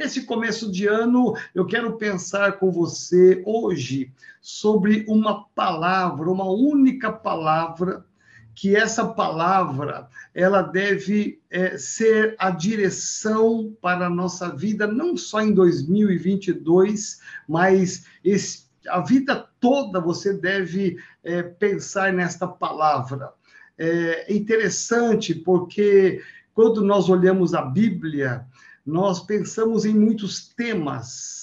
Nesse começo de ano, eu quero pensar com você hoje sobre uma palavra, uma única palavra que essa palavra ela deve é, ser a direção para a nossa vida, não só em 2022, mas esse, a vida toda você deve é, pensar nesta palavra. É interessante porque quando nós olhamos a Bíblia, nós pensamos em muitos temas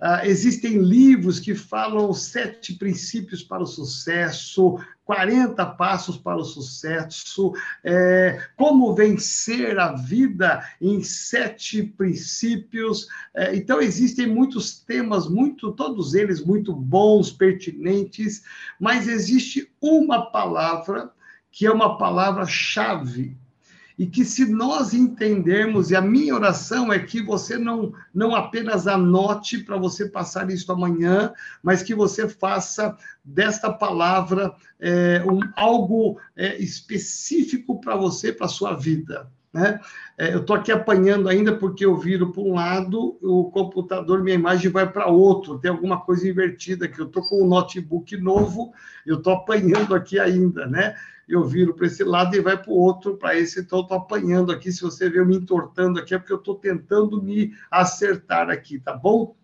Uh, existem livros que falam sete princípios para o sucesso, 40 passos para o sucesso, é, como vencer a vida em sete princípios. É, então, existem muitos temas, muito, todos eles muito bons, pertinentes, mas existe uma palavra que é uma palavra-chave e que se nós entendermos, e a minha oração é que você não, não apenas anote para você passar isso amanhã, mas que você faça desta palavra é, um, algo é, específico para você, para a sua vida. Né? É, eu estou aqui apanhando ainda porque eu viro para um lado, o computador, minha imagem vai para outro, tem alguma coisa invertida aqui. Eu estou com um notebook novo, eu estou apanhando aqui ainda, né? eu viro para esse lado e vai para o outro, para esse, então eu estou apanhando aqui. Se você vê eu me entortando aqui, é porque eu estou tentando me acertar aqui, tá bom?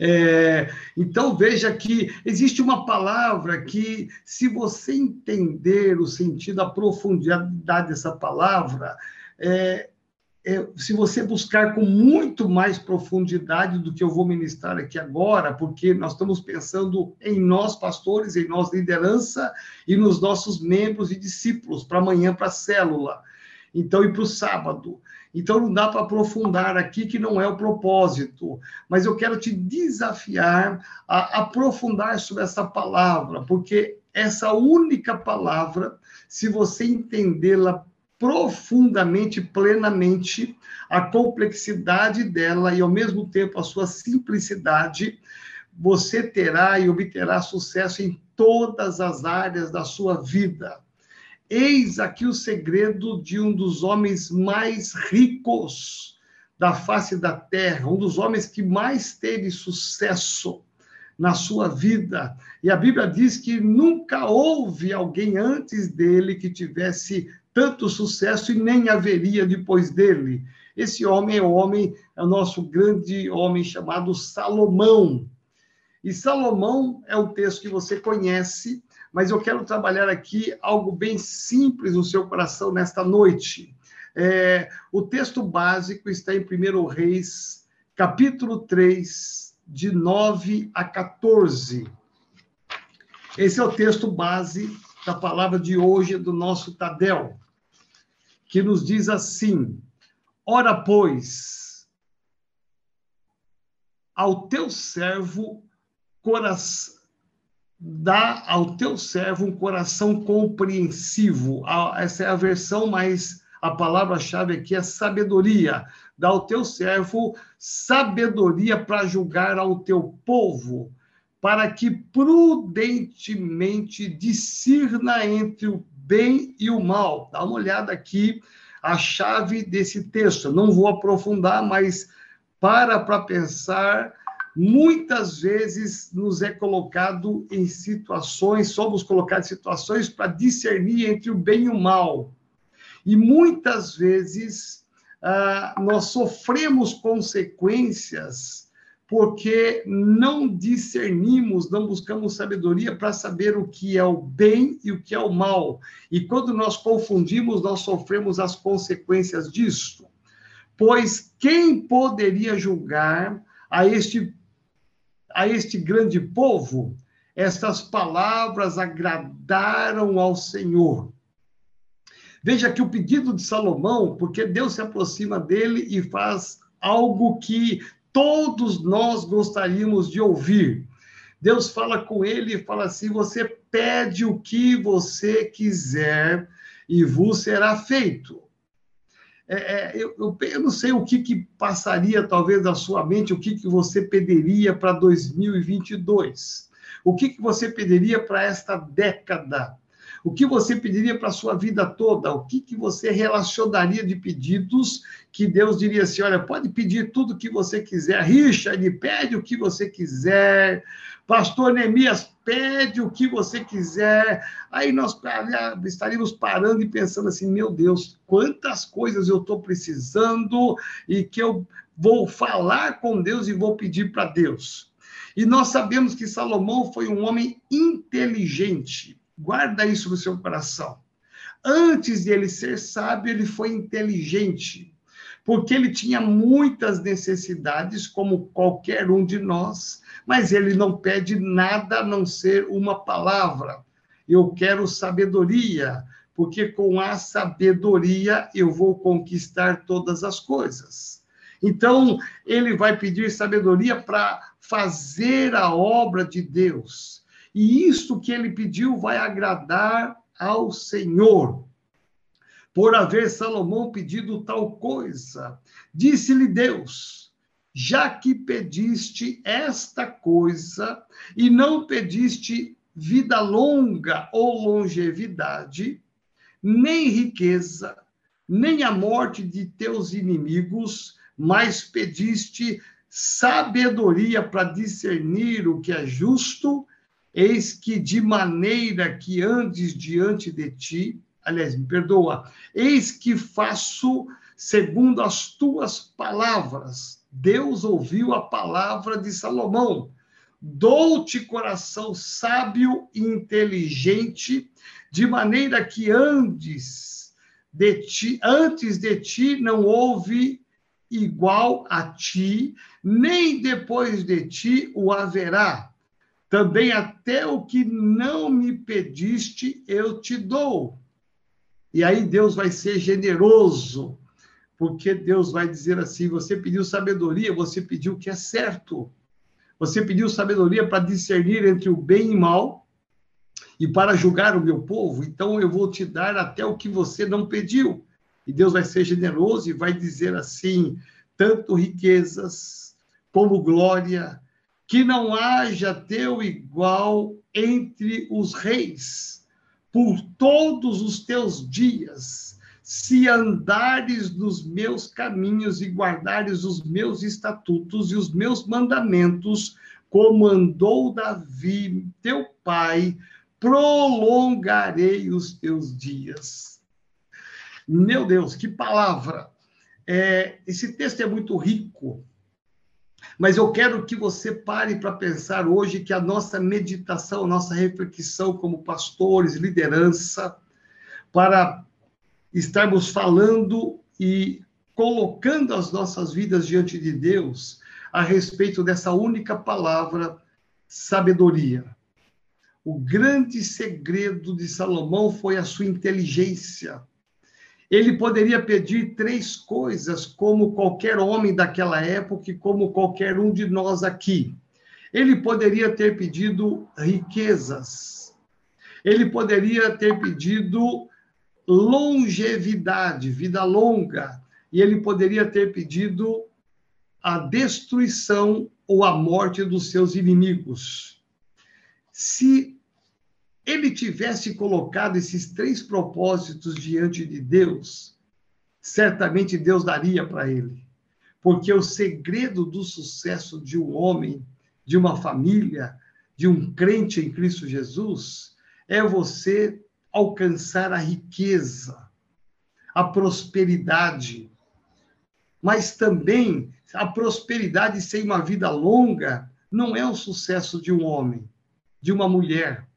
É, então veja que existe uma palavra que, se você entender o sentido, a profundidade dessa palavra, é, é, se você buscar com muito mais profundidade do que eu vou ministrar aqui agora, porque nós estamos pensando em nós, pastores, em nós, liderança, e nos nossos membros e discípulos, para amanhã, para a célula, então, e para o sábado. Então, não dá para aprofundar aqui, que não é o propósito, mas eu quero te desafiar a aprofundar sobre essa palavra, porque essa única palavra, se você entendê-la profundamente, plenamente a complexidade dela e, ao mesmo tempo, a sua simplicidade, você terá e obterá sucesso em todas as áreas da sua vida. Eis aqui o segredo de um dos homens mais ricos da face da terra, um dos homens que mais teve sucesso na sua vida. E a Bíblia diz que nunca houve alguém antes dele que tivesse tanto sucesso e nem haveria depois dele. Esse homem é o homem, é o nosso grande homem chamado Salomão. E Salomão é o texto que você conhece, mas eu quero trabalhar aqui algo bem simples no seu coração nesta noite. É, o texto básico está em 1 Reis, capítulo 3, de 9 a 14. Esse é o texto base da palavra de hoje do nosso Tadel que nos diz assim: Ora, pois, ao teu servo coração dá ao teu servo um coração compreensivo. Essa é a versão mais a palavra-chave aqui é sabedoria. Dá ao teu servo sabedoria para julgar ao teu povo, para que prudentemente discirna entre o bem e o mal. Dá uma olhada aqui, a chave desse texto. Não vou aprofundar, mas para para pensar. Muitas vezes nos é colocado em situações, somos colocados em situações para discernir entre o bem e o mal. E muitas vezes ah, nós sofremos consequências porque não discernimos, não buscamos sabedoria para saber o que é o bem e o que é o mal. E quando nós confundimos, nós sofremos as consequências disso. Pois quem poderia julgar a este a este grande povo? Estas palavras agradaram ao Senhor. Veja que o pedido de Salomão, porque Deus se aproxima dele e faz algo que todos nós gostaríamos de ouvir. Deus fala com ele e fala assim: você pede o que você quiser e vos será feito. É, é, eu, eu, eu, não sei o que, que passaria, talvez, na sua mente, o que, que você pediria para 2022. O que, que você pediria para esta década? O que você pediria para a sua vida toda? O que, que você relacionaria de pedidos que Deus diria assim: olha, pode pedir tudo que você quiser. Richard, pede o que você quiser. Pastor Neemias, pede o que você quiser. Aí nós estaríamos parando e pensando assim: meu Deus, quantas coisas eu estou precisando e que eu vou falar com Deus e vou pedir para Deus. E nós sabemos que Salomão foi um homem inteligente. Guarda isso no seu coração. Antes de ele ser sábio, ele foi inteligente, porque ele tinha muitas necessidades, como qualquer um de nós, mas ele não pede nada a não ser uma palavra. Eu quero sabedoria, porque com a sabedoria eu vou conquistar todas as coisas. Então, ele vai pedir sabedoria para fazer a obra de Deus. E isto que ele pediu vai agradar ao Senhor. Por haver Salomão pedido tal coisa, disse-lhe Deus: já que pediste esta coisa e não pediste vida longa ou longevidade, nem riqueza, nem a morte de teus inimigos, mas pediste sabedoria para discernir o que é justo Eis que de maneira que andes diante de ti, aliás, me perdoa, eis que faço segundo as tuas palavras. Deus ouviu a palavra de Salomão. Dou-te coração sábio e inteligente, de maneira que andes de ti, antes de ti não houve igual a ti, nem depois de ti o haverá também até o que não me pediste, eu te dou. E aí Deus vai ser generoso, porque Deus vai dizer assim: você pediu sabedoria, você pediu o que é certo. Você pediu sabedoria para discernir entre o bem e o mal e para julgar o meu povo, então eu vou te dar até o que você não pediu. E Deus vai ser generoso e vai dizer assim: tanto riquezas como glória, que não haja teu igual entre os reis, por todos os teus dias, se andares nos meus caminhos e guardares os meus estatutos e os meus mandamentos, como andou Davi, teu pai, prolongarei os teus dias. Meu Deus, que palavra! É, esse texto é muito rico mas eu quero que você pare para pensar hoje que a nossa meditação, a nossa reflexão como pastores, liderança, para estarmos falando e colocando as nossas vidas diante de Deus a respeito dessa única palavra, sabedoria. O grande segredo de Salomão foi a sua inteligência ele poderia pedir três coisas, como qualquer homem daquela época e como qualquer um de nós aqui. Ele poderia ter pedido riquezas. Ele poderia ter pedido longevidade, vida longa. E ele poderia ter pedido a destruição ou a morte dos seus inimigos. Se ele tivesse colocado esses três propósitos diante de Deus, certamente Deus daria para ele. Porque o segredo do sucesso de um homem, de uma família, de um crente em Cristo Jesus, é você alcançar a riqueza, a prosperidade, mas também a prosperidade sem uma vida longa não é o sucesso de um homem, de uma mulher,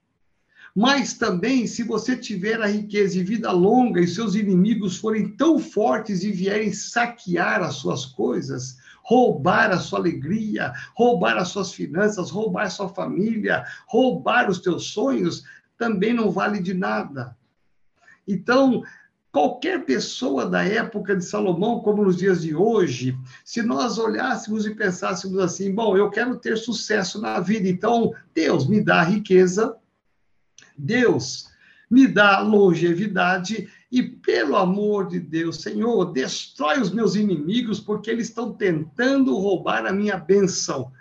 mas também, se você tiver a riqueza e vida longa e seus inimigos forem tão fortes e vierem saquear as suas coisas, roubar a sua alegria, roubar as suas finanças, roubar a sua família, roubar os teus sonhos, também não vale de nada. Então, qualquer pessoa da época de Salomão, como nos dias de hoje, se nós olhássemos e pensássemos assim, bom, eu quero ter sucesso na vida, então Deus me dá riqueza, Deus, me dá longevidade e, pelo amor de Deus, Senhor, destrói os meus inimigos, porque eles estão tentando roubar a minha benção.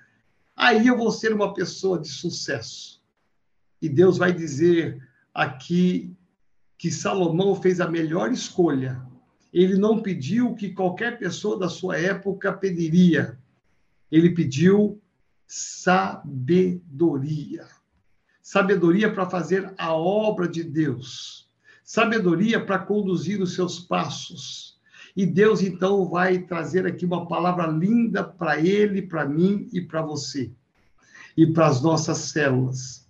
Aí eu vou ser uma pessoa de sucesso. E Deus vai dizer aqui que Salomão fez a melhor escolha. Ele não pediu o que qualquer pessoa da sua época pediria. Ele pediu sabedoria. Sabedoria para fazer a obra de Deus. Sabedoria para conduzir os seus passos. E Deus então vai trazer aqui uma palavra linda para ele, para mim e para você. E para as nossas células.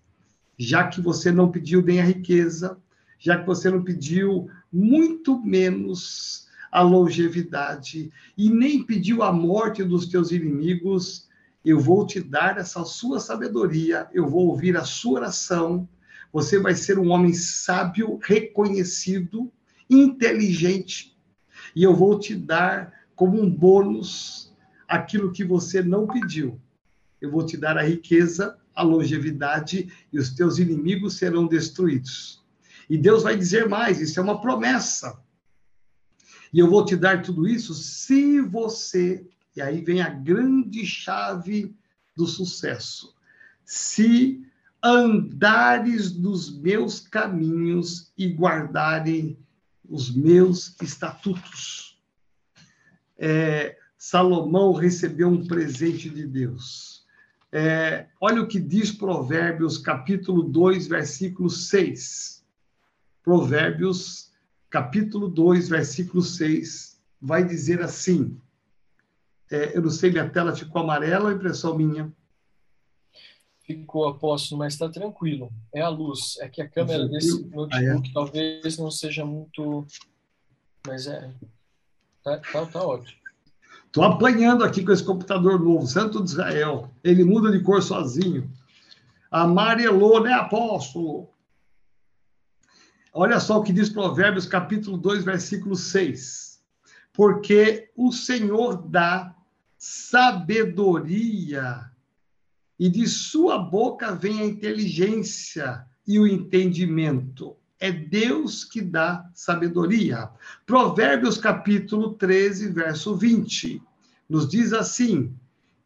Já que você não pediu nem a riqueza, já que você não pediu muito menos a longevidade e nem pediu a morte dos teus inimigos, eu vou te dar essa sua sabedoria, eu vou ouvir a sua oração. Você vai ser um homem sábio, reconhecido, inteligente, e eu vou te dar como um bônus aquilo que você não pediu. Eu vou te dar a riqueza, a longevidade, e os teus inimigos serão destruídos. E Deus vai dizer mais: isso é uma promessa. E eu vou te dar tudo isso se você e aí vem a grande chave do sucesso. Se andares nos meus caminhos e guardarem os meus estatutos. É, Salomão recebeu um presente de Deus. É, olha o que diz Provérbios, capítulo 2, versículo 6. Provérbios, capítulo 2, versículo 6, vai dizer assim: é, eu não sei, minha tela ficou amarela ou impressão minha? Ficou, apóstolo, mas está tranquilo. É a luz. É que a câmera desse notebook ah, é? talvez não seja muito. Mas é. Tá, tá, tá ótimo. Estou apanhando aqui com esse computador novo, Santo de Israel. Ele muda de cor sozinho. Amarelou, né, apóstolo? Olha só o que diz Provérbios, capítulo 2, versículo 6. Porque o Senhor dá sabedoria, e de sua boca vem a inteligência e o entendimento. É Deus que dá sabedoria. Provérbios capítulo 13, verso 20, nos diz assim: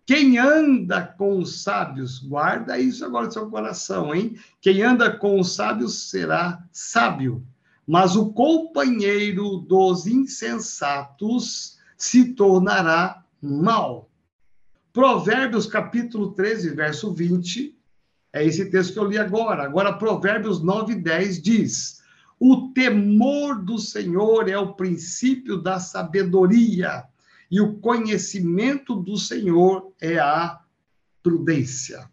quem anda com os sábios, guarda isso agora no seu coração, hein? Quem anda com os sábios será sábio, mas o companheiro dos insensatos se tornará mal. Provérbios capítulo 13, verso 20, é esse texto que eu li agora. Agora, Provérbios 9, 10 diz: O temor do Senhor é o princípio da sabedoria, e o conhecimento do Senhor é a prudência.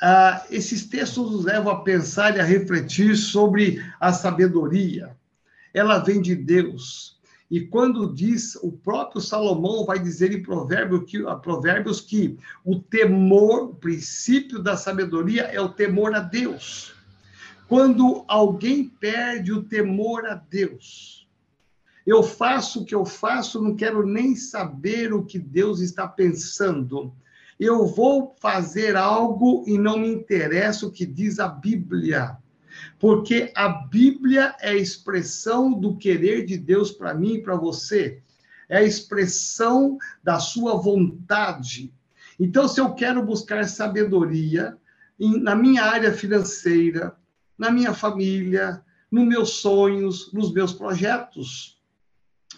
Ah, esses textos nos levam a pensar e a refletir sobre a sabedoria. Ela vem de Deus. E quando diz, o próprio Salomão vai dizer em Provérbios que, Provérbios que o temor, o princípio da sabedoria é o temor a Deus. Quando alguém perde o temor a Deus, eu faço o que eu faço, não quero nem saber o que Deus está pensando. Eu vou fazer algo e não me interessa o que diz a Bíblia porque a Bíblia é a expressão do querer de Deus para mim e para você, é a expressão da sua vontade. Então, se eu quero buscar sabedoria na minha área financeira, na minha família, nos meus sonhos, nos meus projetos,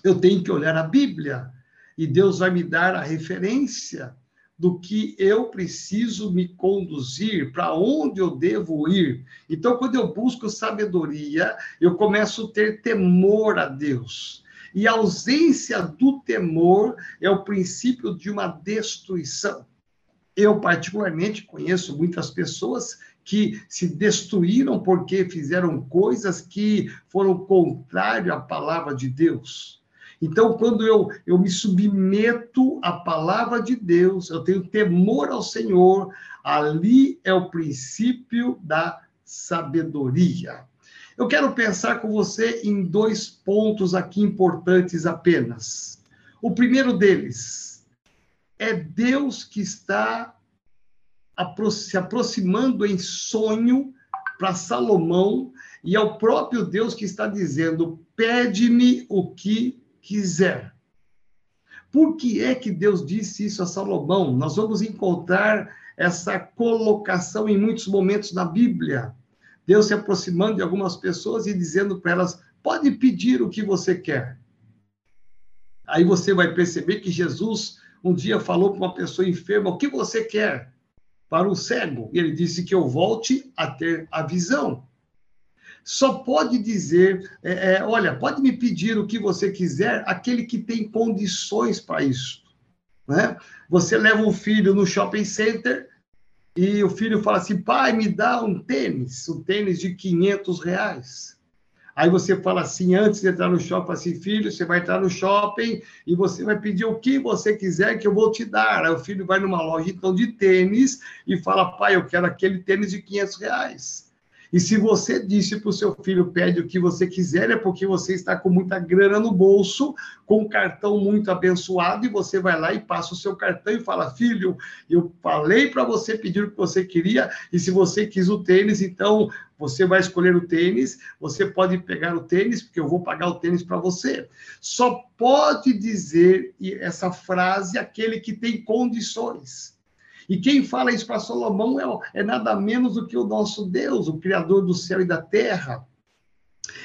eu tenho que olhar a Bíblia e Deus vai me dar a referência do que eu preciso me conduzir, para onde eu devo ir. Então, quando eu busco sabedoria, eu começo a ter temor a Deus. E a ausência do temor é o princípio de uma destruição. Eu, particularmente, conheço muitas pessoas que se destruíram porque fizeram coisas que foram contrárias à palavra de Deus. Então, quando eu, eu me submeto à palavra de Deus, eu tenho temor ao Senhor, ali é o princípio da sabedoria. Eu quero pensar com você em dois pontos aqui importantes apenas. O primeiro deles é Deus que está se aproximando em sonho para Salomão, e é o próprio Deus que está dizendo: pede-me o que quiser. Por que é que Deus disse isso a Salomão? Nós vamos encontrar essa colocação em muitos momentos na Bíblia. Deus se aproximando de algumas pessoas e dizendo para elas: pode pedir o que você quer. Aí você vai perceber que Jesus um dia falou para uma pessoa enferma: o que você quer? Para o cego. E ele disse que eu volte a ter a visão. Só pode dizer, é, é, olha, pode me pedir o que você quiser, aquele que tem condições para isso. Né? Você leva o filho no shopping center e o filho fala assim, pai, me dá um tênis, um tênis de 500 reais. Aí você fala assim, antes de entrar no shopping, assim, filho, você vai entrar no shopping e você vai pedir o que você quiser que eu vou te dar. Aí o filho vai numa loja, então, de tênis e fala, pai, eu quero aquele tênis de 500 reais. E se você disse para o seu filho, pede o que você quiser, é porque você está com muita grana no bolso, com um cartão muito abençoado, e você vai lá e passa o seu cartão e fala, filho, eu falei para você pedir o que você queria, e se você quis o tênis, então você vai escolher o tênis, você pode pegar o tênis, porque eu vou pagar o tênis para você. Só pode dizer essa frase aquele que tem condições. E quem fala isso para Salomão é, é nada menos do que o nosso Deus, o Criador do céu e da terra.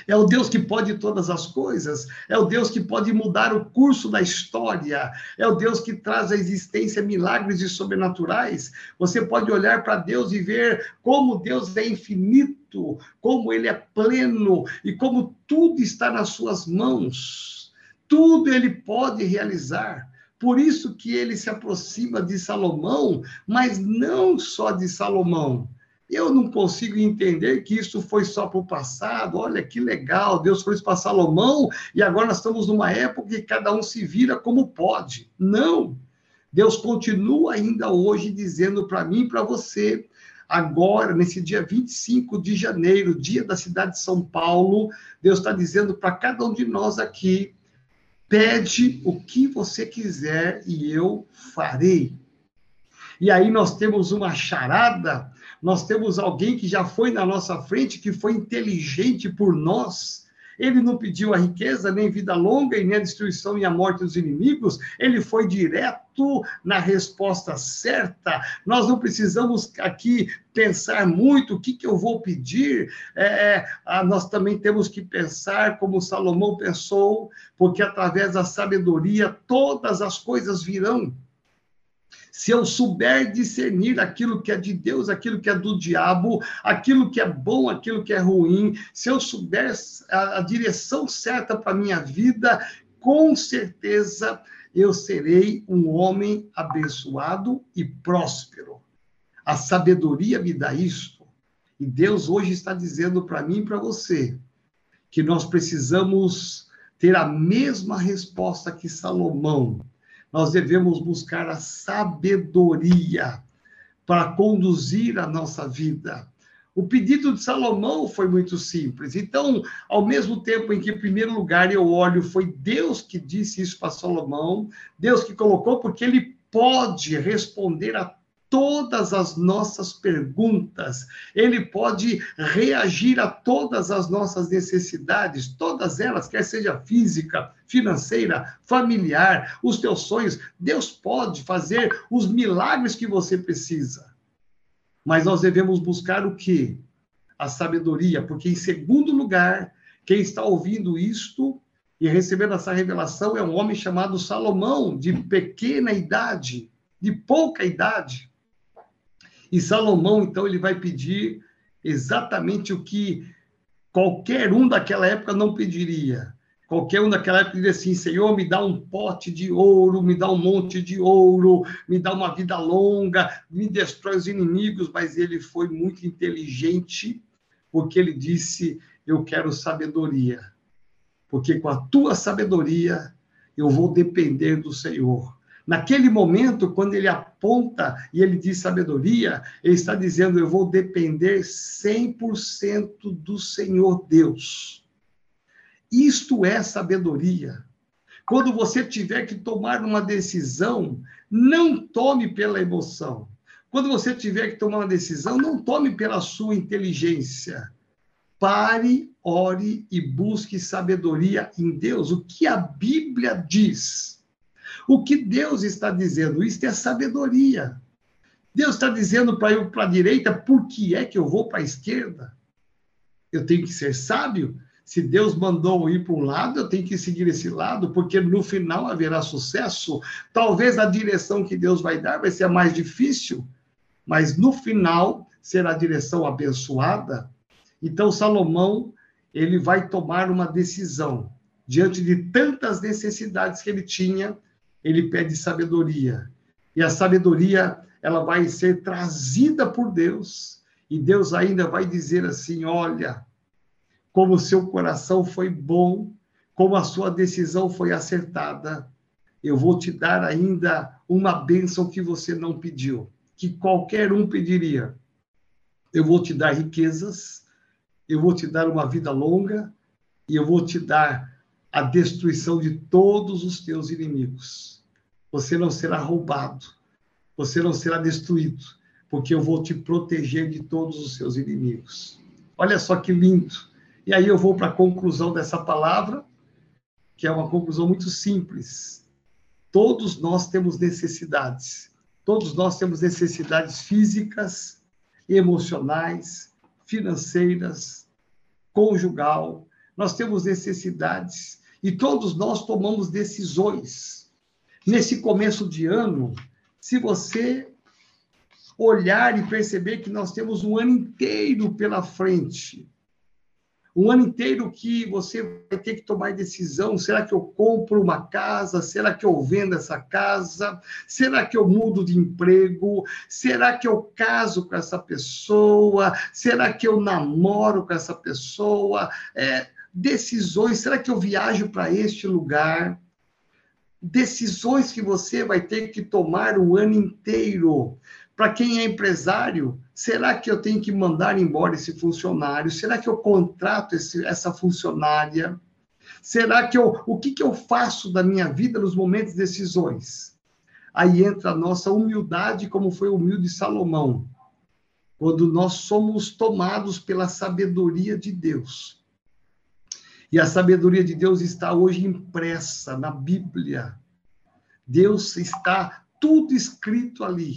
É o Deus que pode todas as coisas, é o Deus que pode mudar o curso da história, é o Deus que traz à existência milagres e sobrenaturais. Você pode olhar para Deus e ver como Deus é infinito, como ele é pleno e como tudo está nas suas mãos. Tudo ele pode realizar. Por isso que ele se aproxima de Salomão, mas não só de Salomão. Eu não consigo entender que isso foi só para o passado. Olha que legal, Deus foi para Salomão e agora nós estamos numa época que cada um se vira como pode. Não. Deus continua ainda hoje dizendo para mim e para você, agora, nesse dia 25 de janeiro, dia da cidade de São Paulo, Deus está dizendo para cada um de nós aqui: Pede o que você quiser e eu farei. E aí nós temos uma charada, nós temos alguém que já foi na nossa frente, que foi inteligente por nós, ele não pediu a riqueza, nem vida longa, e nem a destruição e a morte dos inimigos. Ele foi direto na resposta certa. Nós não precisamos aqui pensar muito o que, que eu vou pedir. É, é nós também temos que pensar como Salomão pensou, porque através da sabedoria todas as coisas virão se eu souber discernir aquilo que é de Deus, aquilo que é do diabo, aquilo que é bom, aquilo que é ruim, se eu souber a, a direção certa para minha vida, com certeza eu serei um homem abençoado e próspero. A sabedoria me dá isto. E Deus hoje está dizendo para mim e para você que nós precisamos ter a mesma resposta que Salomão nós devemos buscar a sabedoria para conduzir a nossa vida. O pedido de Salomão foi muito simples. Então, ao mesmo tempo em que, em primeiro lugar, eu olho, foi Deus que disse isso para Salomão, Deus que colocou, porque ele pode responder a todas as nossas perguntas, ele pode reagir a todas as nossas necessidades, todas elas, quer seja física, financeira, familiar, os teus sonhos. Deus pode fazer os milagres que você precisa. Mas nós devemos buscar o quê? A sabedoria, porque em segundo lugar, quem está ouvindo isto e recebendo essa revelação é um homem chamado Salomão, de pequena idade, de pouca idade. E Salomão, então, ele vai pedir exatamente o que qualquer um daquela época não pediria. Qualquer um daquela época diria assim: Senhor, me dá um pote de ouro, me dá um monte de ouro, me dá uma vida longa, me destrói os inimigos. Mas ele foi muito inteligente, porque ele disse: Eu quero sabedoria, porque com a tua sabedoria eu vou depender do Senhor. Naquele momento, quando ele aponta e ele diz sabedoria, ele está dizendo: Eu vou depender 100% do Senhor Deus. Isto é sabedoria. Quando você tiver que tomar uma decisão, não tome pela emoção. Quando você tiver que tomar uma decisão, não tome pela sua inteligência. Pare, ore e busque sabedoria em Deus. O que a Bíblia diz o que Deus está dizendo? Isso é sabedoria. Deus está dizendo para eu para a direita, por que é que eu vou para a esquerda? Eu tenho que ser sábio. Se Deus mandou ir para um lado, eu tenho que seguir esse lado, porque no final haverá sucesso. Talvez a direção que Deus vai dar vai ser a mais difícil, mas no final será a direção abençoada. Então Salomão, ele vai tomar uma decisão diante de tantas necessidades que ele tinha, ele pede sabedoria. E a sabedoria, ela vai ser trazida por Deus, e Deus ainda vai dizer assim: "Olha, como o seu coração foi bom, como a sua decisão foi acertada. Eu vou te dar ainda uma bênção que você não pediu, que qualquer um pediria. Eu vou te dar riquezas, eu vou te dar uma vida longa, e eu vou te dar a destruição de todos os teus inimigos. Você não será roubado, você não será destruído, porque eu vou te proteger de todos os seus inimigos. Olha só que lindo. E aí eu vou para a conclusão dessa palavra, que é uma conclusão muito simples. Todos nós temos necessidades. Todos nós temos necessidades físicas, emocionais, financeiras, conjugal. Nós temos necessidades e todos nós tomamos decisões. Nesse começo de ano, se você olhar e perceber que nós temos um ano inteiro pela frente, um ano inteiro que você vai ter que tomar decisão: será que eu compro uma casa? Será que eu vendo essa casa? Será que eu mudo de emprego? Será que eu caso com essa pessoa? Será que eu namoro com essa pessoa? É, decisões: será que eu viajo para este lugar? Decisões que você vai ter que tomar o ano inteiro. Para quem é empresário, será que eu tenho que mandar embora esse funcionário? Será que eu contrato esse, essa funcionária? Será que eu, o que, que eu faço da minha vida nos momentos de decisões? Aí entra a nossa humildade, como foi humilde Salomão, quando nós somos tomados pela sabedoria de Deus. E a sabedoria de Deus está hoje impressa na Bíblia. Deus está tudo escrito ali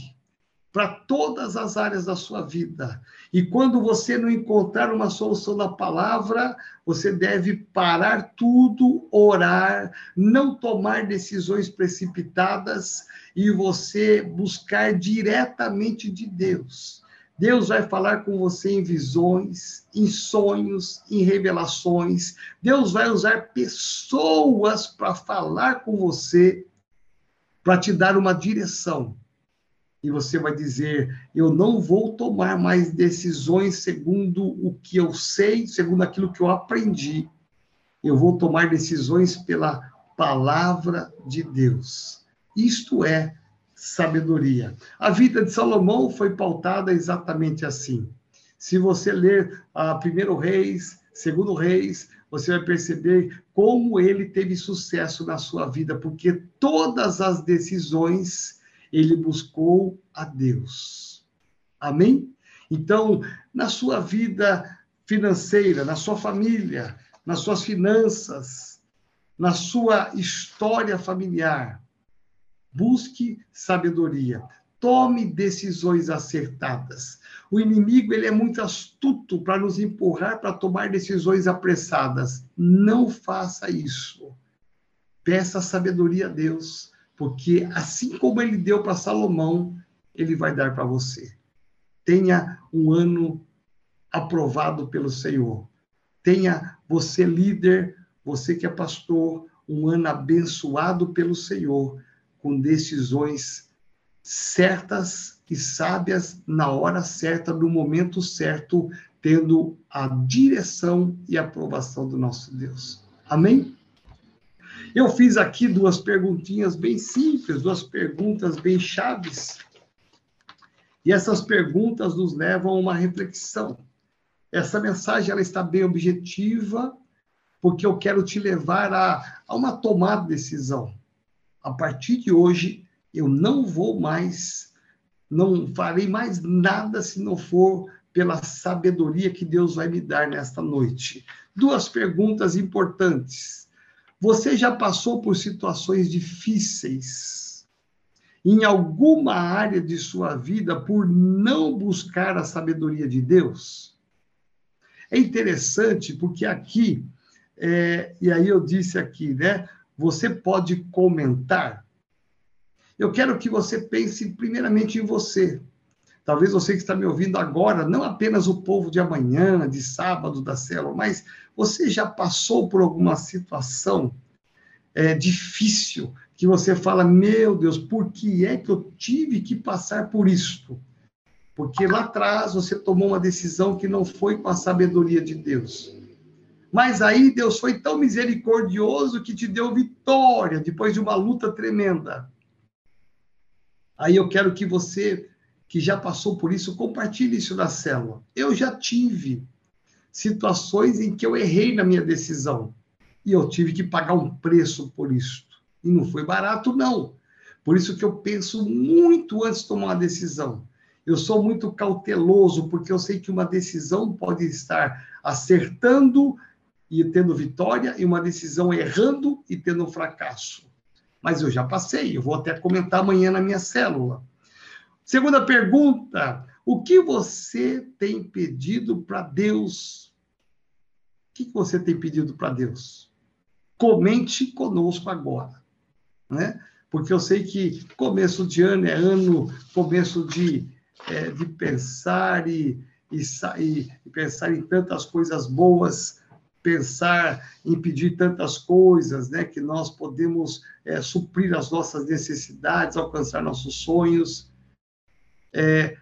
para todas as áreas da sua vida. E quando você não encontrar uma solução na palavra, você deve parar tudo, orar, não tomar decisões precipitadas e você buscar diretamente de Deus. Deus vai falar com você em visões, em sonhos, em revelações. Deus vai usar pessoas para falar com você, para te dar uma direção e você vai dizer: eu não vou tomar mais decisões segundo o que eu sei, segundo aquilo que eu aprendi. Eu vou tomar decisões pela palavra de Deus. Isto é sabedoria. A vida de Salomão foi pautada exatamente assim. Se você ler a primeiro Reis, segundo Reis, você vai perceber como ele teve sucesso na sua vida, porque todas as decisões ele buscou a Deus. Amém? Então, na sua vida financeira, na sua família, nas suas finanças, na sua história familiar, busque sabedoria. Tome decisões acertadas. O inimigo ele é muito astuto para nos empurrar para tomar decisões apressadas. Não faça isso. Peça sabedoria a Deus porque assim como ele deu para Salomão, ele vai dar para você. Tenha um ano aprovado pelo Senhor. Tenha você líder, você que é pastor, um ano abençoado pelo Senhor, com decisões certas e sábias na hora certa, no momento certo, tendo a direção e aprovação do nosso Deus. Amém? Eu fiz aqui duas perguntinhas bem simples, duas perguntas bem chaves. E essas perguntas nos levam a uma reflexão. Essa mensagem ela está bem objetiva, porque eu quero te levar a, a uma tomada de decisão. A partir de hoje, eu não vou mais, não farei mais nada se não for pela sabedoria que Deus vai me dar nesta noite. Duas perguntas importantes. Você já passou por situações difíceis em alguma área de sua vida por não buscar a sabedoria de Deus? É interessante porque aqui, é, e aí eu disse aqui, né? Você pode comentar. Eu quero que você pense primeiramente em você. Talvez você que está me ouvindo agora, não apenas o povo de amanhã, de sábado da célula, mas você já passou por alguma situação é, difícil que você fala, meu Deus, por que é que eu tive que passar por isto? Porque lá atrás você tomou uma decisão que não foi com a sabedoria de Deus. Mas aí Deus foi tão misericordioso que te deu vitória depois de uma luta tremenda. Aí eu quero que você que já passou por isso, compartilhe isso na célula. Eu já tive situações em que eu errei na minha decisão e eu tive que pagar um preço por isso. E não foi barato, não. Por isso que eu penso muito antes de tomar uma decisão. Eu sou muito cauteloso, porque eu sei que uma decisão pode estar acertando e tendo vitória, e uma decisão errando e tendo um fracasso. Mas eu já passei, eu vou até comentar amanhã na minha célula. Segunda pergunta: o que você tem pedido para Deus? O que você tem pedido para Deus? Comente conosco agora, né? Porque eu sei que começo de ano é ano, começo de, é, de pensar e, e, e pensar em tantas coisas boas, pensar em pedir tantas coisas, né? Que nós podemos é, suprir as nossas necessidades, alcançar nossos sonhos. É,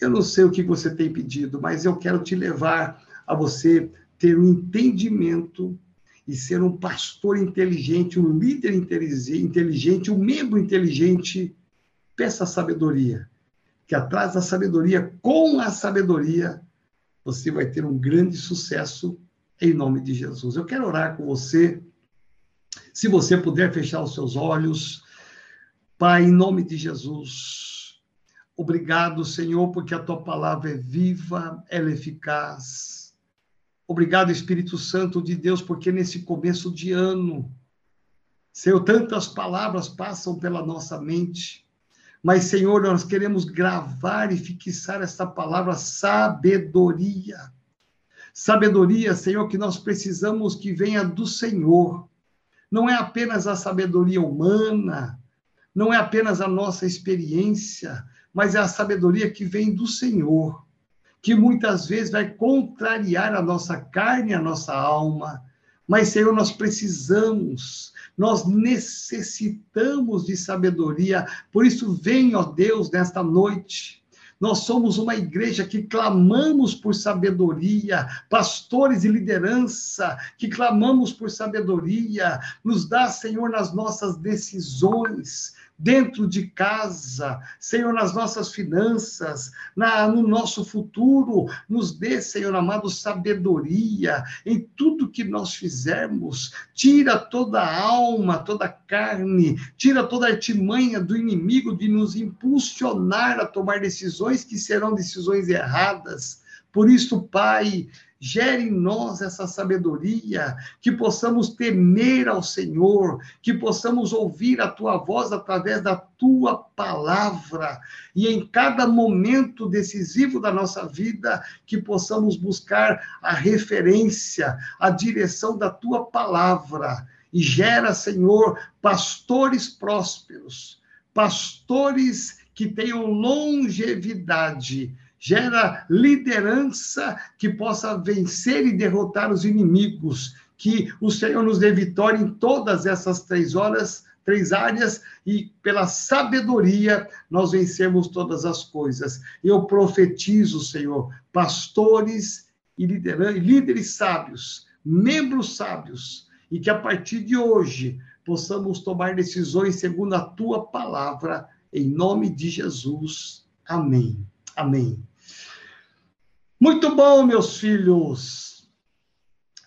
eu não sei o que você tem pedido, mas eu quero te levar a você ter um entendimento e ser um pastor inteligente, um líder inteligente, um membro inteligente. Peça sabedoria, que atrás da sabedoria, com a sabedoria, você vai ter um grande sucesso em nome de Jesus. Eu quero orar com você. Se você puder fechar os seus olhos, Pai, em nome de Jesus, Obrigado, Senhor, porque a tua palavra é viva, ela é eficaz. Obrigado, Espírito Santo de Deus, porque nesse começo de ano, Senhor, tantas palavras passam pela nossa mente, mas, Senhor, nós queremos gravar e fixar esta palavra sabedoria. Sabedoria, Senhor, que nós precisamos que venha do Senhor. Não é apenas a sabedoria humana, não é apenas a nossa experiência, mas é a sabedoria que vem do Senhor, que muitas vezes vai contrariar a nossa carne, a nossa alma. Mas, Senhor, nós precisamos, nós necessitamos de sabedoria. Por isso, vem, ó Deus, nesta noite. Nós somos uma igreja que clamamos por sabedoria, pastores e liderança que clamamos por sabedoria. Nos dá, Senhor, nas nossas decisões, dentro de casa, Senhor, nas nossas finanças, na, no nosso futuro. Nos dê, Senhor amado, sabedoria em tudo que nós fizermos. Tira toda a alma, toda a carne, tira toda a artimanha do inimigo de nos impulsionar a tomar decisões que serão decisões erradas. Por isso, Pai, gere em nós essa sabedoria, que possamos temer ao Senhor, que possamos ouvir a tua voz através da tua palavra, e em cada momento decisivo da nossa vida, que possamos buscar a referência, a direção da tua palavra, e gera, Senhor, pastores prósperos, pastores que tenham longevidade, gera liderança que possa vencer e derrotar os inimigos. Que o Senhor nos dê vitória em todas essas três horas, três áreas, e pela sabedoria nós vencemos todas as coisas. Eu profetizo, Senhor, pastores e líderes sábios, membros sábios, e que a partir de hoje possamos tomar decisões segundo a tua palavra, em nome de Jesus. Amém. Amém. Muito bom, meus filhos.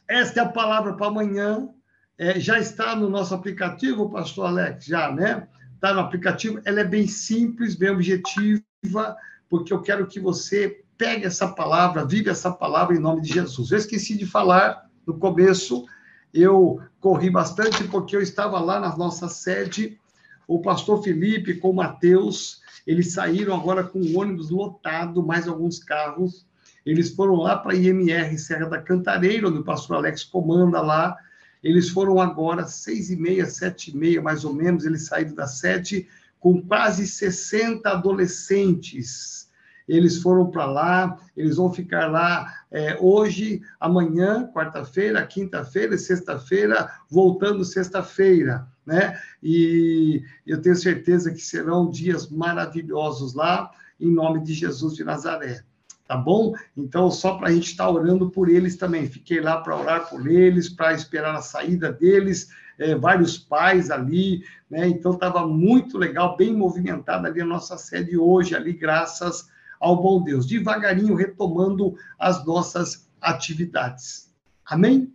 Esta é a palavra para amanhã. É, já está no nosso aplicativo, pastor Alex, já, né? Está no aplicativo. Ela é bem simples, bem objetiva, porque eu quero que você pegue essa palavra, vive essa palavra em nome de Jesus. Eu esqueci de falar no começo, eu corri bastante porque eu estava lá na nossa sede, o pastor Felipe com o Mateus, eles saíram agora com o ônibus lotado, mais alguns carros, Eles foram lá para a IMR Serra da Cantareira, onde o pastor Alex comanda lá. Eles foram agora seis e meia, sete e meia, mais ou menos, eles saíram da sete com quase 60 adolescentes. Eles foram para lá, eles vão ficar lá é, hoje, amanhã, quarta-feira, quinta-feira, sexta-feira, voltando sexta-feira, né? E eu tenho certeza que serão dias maravilhosos lá, em nome de Jesus de Nazaré tá bom? Então, só para a gente estar tá orando por eles também. Fiquei lá para orar por eles, para esperar a saída deles, é, vários pais ali, né? Então, estava muito legal, bem movimentada ali a nossa sede hoje, ali, graças ao bom Deus. Devagarinho, retomando as nossas atividades. Amém?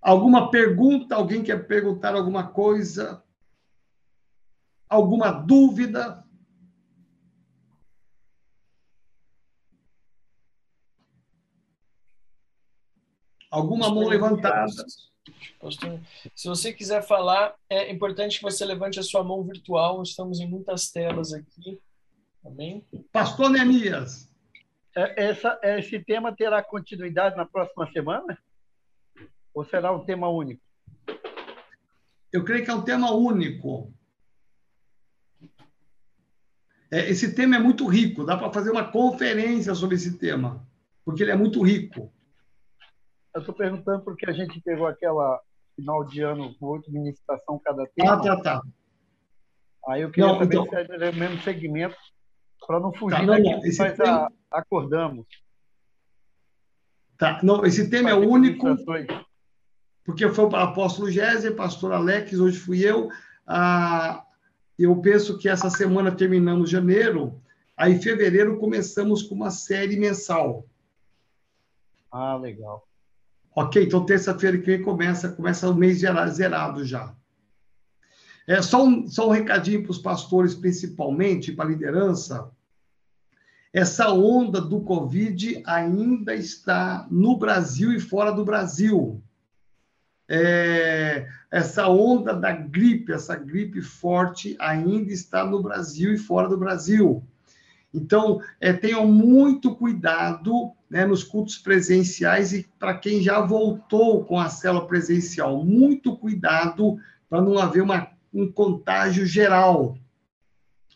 Alguma pergunta? Alguém quer perguntar alguma coisa? Alguma dúvida? Alguma mão levantada. Se você quiser falar, é importante que você levante a sua mão virtual. Estamos em muitas telas aqui. Amém? Pastor Neemias. É, essa, esse tema terá continuidade na próxima semana? Ou será um tema único? Eu creio que é um tema único. É, esse tema é muito rico, dá para fazer uma conferência sobre esse tema, porque ele é muito rico. Eu estou perguntando porque a gente pegou aquela final de ano outra ministração cada tema. Ah, tá, tá. Aí eu queria não, saber então... se é o mesmo segmento, para não fugir tá, não, daquilo que nós tema... acordamos. Tá, não, esse tema é único, porque foi o apóstolo Géser, pastor Alex, hoje fui eu. Ah, eu penso que essa semana terminamos janeiro, aí em fevereiro começamos com uma série mensal. Ah, legal. Ok, então terça-feira que vem começa, começa o mês zerado já. É, só, um, só um recadinho para os pastores, principalmente, para a liderança. Essa onda do Covid ainda está no Brasil e fora do Brasil. É, essa onda da gripe, essa gripe forte, ainda está no Brasil e fora do Brasil. Então, é, tenham muito cuidado né, nos cultos presenciais e para quem já voltou com a célula presencial, muito cuidado para não haver uma, um contágio geral,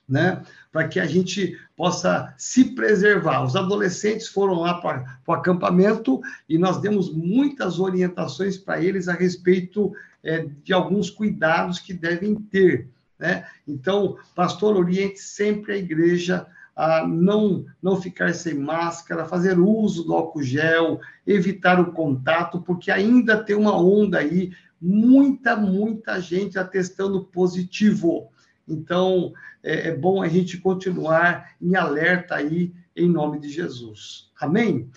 né? Para que a gente possa se preservar. Os adolescentes foram lá para o acampamento e nós demos muitas orientações para eles a respeito é, de alguns cuidados que devem ter. Né? Então, pastor, oriente sempre a igreja a não, não ficar sem máscara, fazer uso do álcool gel, evitar o contato, porque ainda tem uma onda aí, muita, muita gente atestando positivo. Então, é, é bom a gente continuar em alerta aí, em nome de Jesus. Amém?